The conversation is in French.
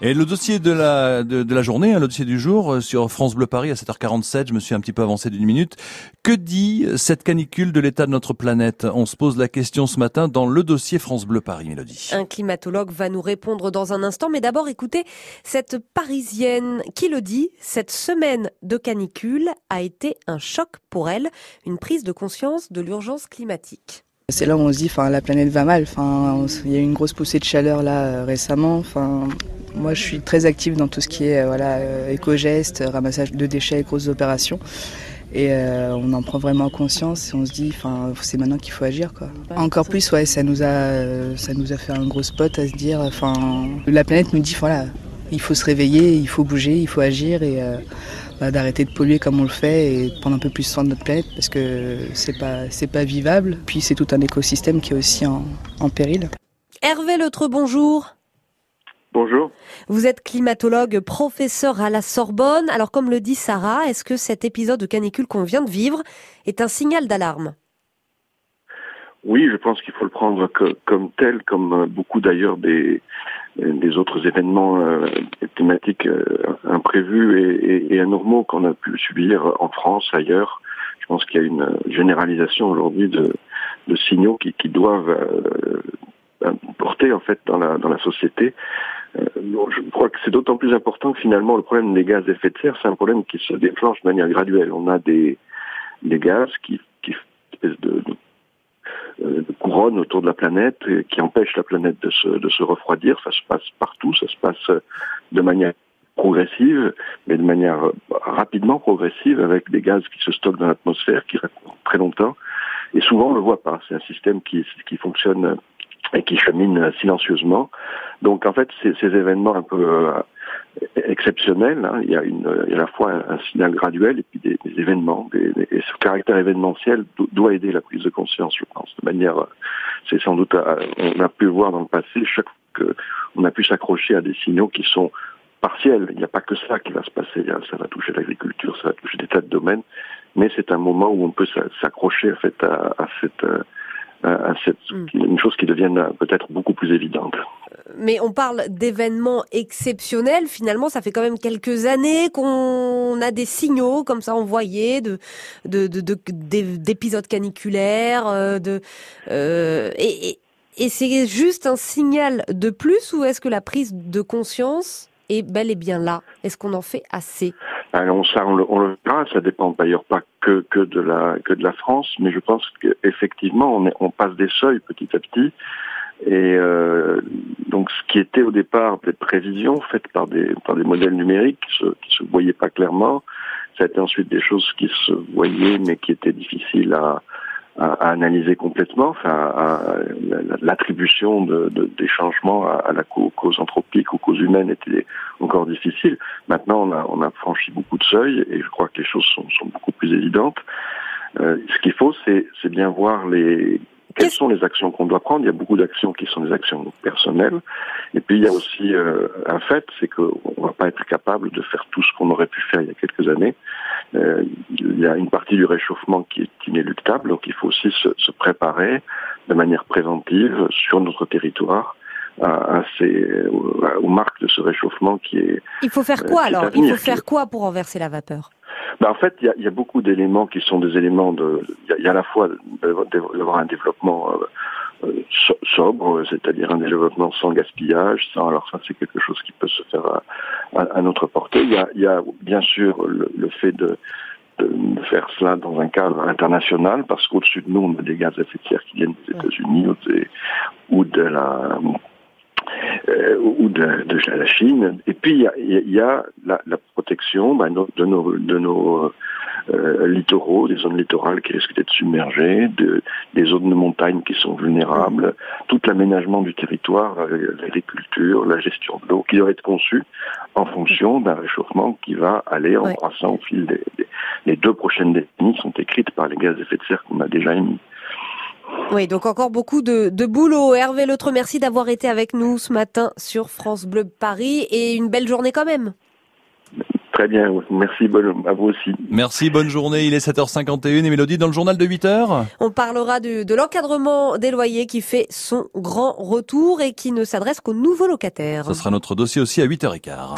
Et le dossier de la, de, de la journée, hein, le dossier du jour, euh, sur France Bleu Paris à 7h47, je me suis un petit peu avancé d'une minute. Que dit cette canicule de l'état de notre planète? On se pose la question ce matin dans le dossier France Bleu Paris, Mélodie. Un climatologue va nous répondre dans un instant, mais d'abord écoutez cette Parisienne qui le dit, cette semaine de canicule a été un choc pour elle, une prise de conscience de l'urgence climatique. C'est là où on se dit, enfin, la planète va mal. Enfin, il y a eu une grosse poussée de chaleur là euh, récemment. Enfin, moi, je suis très active dans tout ce qui est euh, voilà euh, éco-gestes, ramassage de déchets, grosses opérations. Et euh, on en prend vraiment conscience et on se dit, enfin, c'est maintenant qu'il faut agir, quoi. Encore plus, ouais, ça nous a, euh, ça nous a fait un gros spot à se dire, enfin, la planète nous dit, voilà, il faut se réveiller, il faut bouger, il faut agir et euh, bah, d'arrêter de polluer comme on le fait et de prendre un peu plus soin de notre planète parce que c'est pas, c'est pas vivable. Puis c'est tout un écosystème qui est aussi en, en péril. Hervé Letre, bonjour. Bonjour. Vous êtes climatologue, professeur à la Sorbonne. Alors, comme le dit Sarah, est-ce que cet épisode de canicule qu'on vient de vivre est un signal d'alarme? Oui, je pense qu'il faut le prendre que, comme tel, comme euh, beaucoup d'ailleurs des, des autres événements euh, thématiques euh, imprévus et, et, et anormaux qu'on a pu subir en France, ailleurs. Je pense qu'il y a une généralisation aujourd'hui de, de signaux qui, qui doivent euh, porter en fait dans la, dans la société. Euh, je crois que c'est d'autant plus important que finalement le problème des gaz à effet de serre, c'est un problème qui se déclenche de manière graduelle. On a des, des gaz qui, qui espèce de, de de couronne autour de la planète qui empêche la planète de se, de se refroidir. Ça se passe partout, ça se passe de manière progressive, mais de manière rapidement progressive avec des gaz qui se stockent dans l'atmosphère, qui restent très longtemps. Et souvent, on le voit pas. C'est un système qui, qui fonctionne et qui chemine silencieusement. Donc, en fait, ces, événements un peu euh, exceptionnels, hein, il, y a une, il y a à la fois un, signal graduel et puis des, des événements. Et ce caractère événementiel do, doit aider la prise de conscience, je pense. De manière, c'est sans doute, on a pu voir dans le passé, chaque fois qu'on a pu s'accrocher à des signaux qui sont partiel. Il n'y a pas que ça qui va se passer. Ça va toucher l'agriculture, ça va toucher des tas de domaines. Mais c'est un moment où on peut s'accrocher en fait à, à cette à cette, une chose qui devienne peut-être beaucoup plus évidente. Mais on parle d'événements exceptionnels. Finalement, ça fait quand même quelques années qu'on a des signaux comme ça envoyés de d'épisodes de, de, caniculaires. euh, De, euh, et, et, et c'est juste un signal de plus ou est-ce que la prise de conscience est bel et bien là? Est-ce qu'on en fait assez? Alors ça, on le, on le verra. Ça dépend d'ailleurs pas que que de la France, mais je pense qu'effectivement, on, passe des seuils petit à petit. Et euh, donc, ce qui était au départ des prévisions faites par des modèles numériques qui se qui se voyaient pas clairement, ça a été ensuite des choses qui se voyaient mais qui étaient difficiles à à, à analyser complètement, enfin, l'attribution de, de, des changements à, à la cause anthropique ou cause humaine était encore difficile. Maintenant, on a, on a franchi beaucoup de seuils et je crois que les choses sont, sont beaucoup plus évidentes. Euh, ce qu'il faut, c'est bien voir les quelles sont les actions qu'on doit prendre. Il y a beaucoup d'actions qui sont des actions personnelles. Et puis, il y a aussi euh, un fait, c'est qu'on ne va pas être capable de faire tout ce qu'on aurait pu faire il y a quelques années. Euh, il y a une partie du réchauffement qui est inéluctable, donc il faut aussi se, se préparer de manière préventive sur notre territoire à, à ces, aux, marques de ce réchauffement qui est. Il faut faire quoi alors? Il faut faire quoi pour renverser la vapeur? Ben en fait, il y a, y a, beaucoup d'éléments qui sont des éléments de. Il y, y, a à la fois d'avoir un développement euh, sobre, c'est-à-dire un développement sans gaspillage, sans. Alors ça, c'est quelque chose qui peut se faire à, à, à notre portée. Il y a, il y a bien sûr le, le fait de, de faire cela dans un cadre international, parce qu'au-dessus de nous, on a des gaz à effet de serre qui viennent des États-Unis ou, de, la euh, ou de, de, la Chine. Et puis il y a, y a la, la, protection bah, de nos, de nos euh, littoraux, des zones littorales qui risquent d'être submergées, de, des zones de montagne qui sont vulnérables, tout l'aménagement du territoire, euh, l'agriculture, la gestion de l'eau, qui doit être conçu en fonction d'un réchauffement qui va aller en ouais. croissant au fil des, des les deux prochaines décennies sont écrites par les gaz à effet de serre qu'on a déjà émis. Oui, donc encore beaucoup de, de boulot. Hervé L'autre, merci d'avoir été avec nous ce matin sur France Bleu Paris et une belle journée quand même. Très bien, merci à vous aussi. Merci, bonne journée. Il est 7h51 et Mélodie dans le journal de 8h. On parlera de, de l'encadrement des loyers qui fait son grand retour et qui ne s'adresse qu'aux nouveaux locataires. Ce sera notre dossier aussi à 8h15.